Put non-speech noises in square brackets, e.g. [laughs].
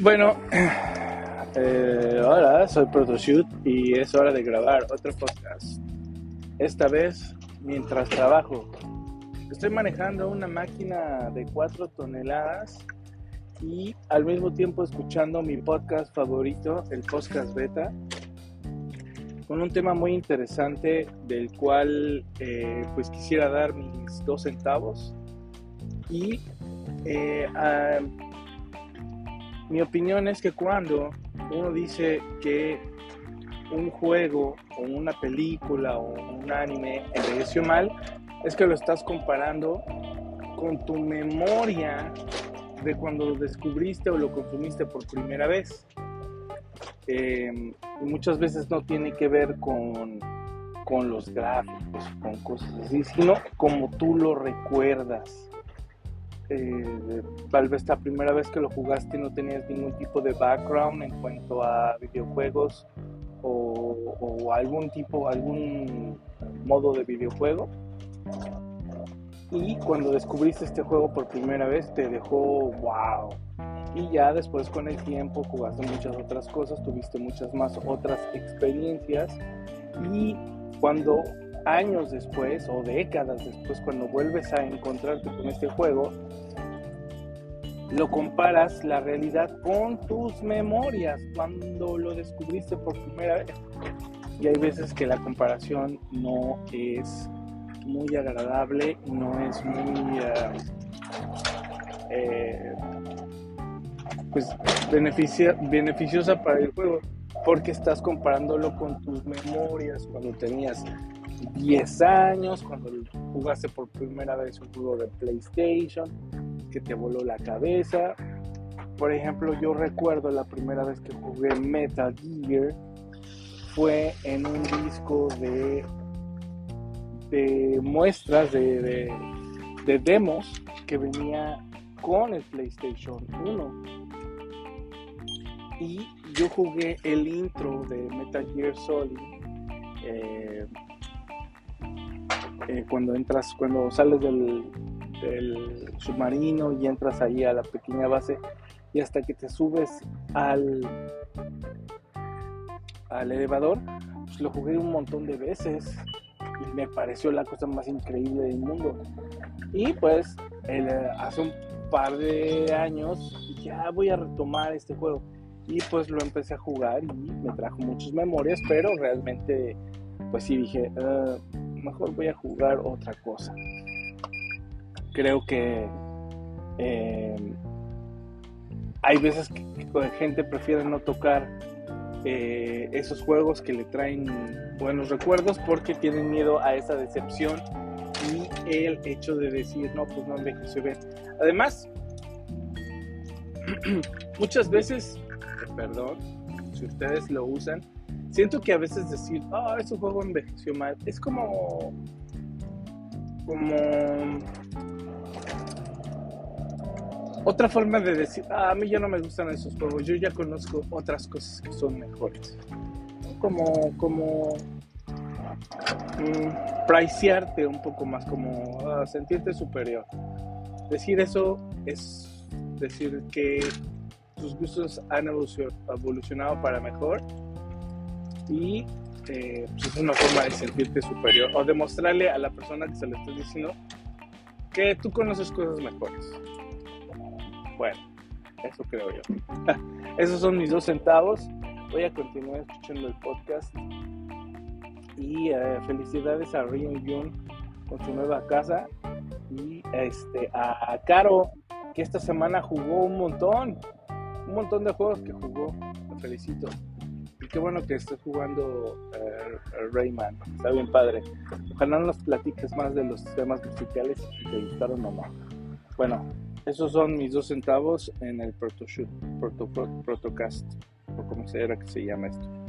Bueno, [clears throat] eh, hola, soy Protoshoot y es hora de grabar otro podcast. Esta vez mientras trabajo. Estoy manejando una máquina de 4 toneladas y al mismo tiempo escuchando mi podcast favorito, el podcast beta, con un tema muy interesante del cual eh, pues quisiera dar mis dos centavos y eh, mi opinión es que cuando uno dice que un juego o una película o un anime envejeció mal, es que lo estás comparando con tu memoria de cuando lo descubriste o lo consumiste por primera vez. Y muchas veces no tiene que ver con, con los gráficos, con cosas así, sino como tú lo recuerdas. Eh, tal vez la primera vez que lo jugaste no tenías ningún tipo de background en cuanto a videojuegos o, algún tipo, algún modo de videojuego. Y cuando descubriste este juego por primera vez te dejó wow. Y ya después con el tiempo jugaste muchas otras cosas, tuviste muchas más otras experiencias. Y cuando años después o décadas después, cuando vuelves a encontrarte con este juego, lo comparas la realidad con tus memorias cuando lo descubriste por primera vez. Y hay veces que la comparación no es muy agradable, no es muy eh, pues beneficiosa para el juego, porque estás comparándolo con tus memorias cuando tenías 10 años, cuando jugaste por primera vez un juego de PlayStation, que te voló la cabeza. Por ejemplo, yo recuerdo la primera vez que jugué Metal Gear fue en un disco de, de muestras, de, de, demos que venía con el PlayStation 1. Y yo jugué el intro de Metal Gear Solid eh, eh, cuando entras, cuando sales del, submarino y entras ahí a la pequeña base y hasta que te subes al, al elevador, pues lo jugué un montón de veces y me pareció la cosa más increíble del mundo. Y pues hace un par de años ya voy a retomar este juego y pues lo empecé a jugar y me trajo muchas memorias, pero realmente pues sí dije, ah, mejor voy a jugar otra cosa creo que eh, hay veces que, la gente prefiere no tocar eh, esos juegos que le traen buenos recuerdos porque tienen miedo a esa decepción y el hecho de decir, no, pues no envejeció bien. Además, [clears throat] muchas veces, perdón, si ustedes lo usan, siento que a veces decir, ah, oh, ese juego envejeció mal, es como, como otra forma de decir, ah, a mí ya no me gustan esos juegos, yo ya conozco otras cosas que son mejores. Como, como mm, pricearte un poco más, como ah, sentirte superior. Decir eso es decir que tus gustos han evolucionado para mejor y eh, pues es una forma de sentirte superior o demostrarle a la persona que se lo estás diciendo que tú conoces cosas mejores. Bueno, eso creo yo. [laughs] Esos son mis dos centavos. Voy a continuar escuchando el podcast. Y eh, felicidades a Rion Jun con su nueva casa. Y este, a Caro, que esta semana jugó un montón. Un montón de juegos que jugó. Te felicito. Qué bueno que estés jugando eh, Rayman. Está bien padre. Ojalá nos platiques más de los temas musicales si te gustaron o no. Bueno, esos son mis dos centavos en el Protoshoot, Proto, Protocast, o como sea que se llama esto.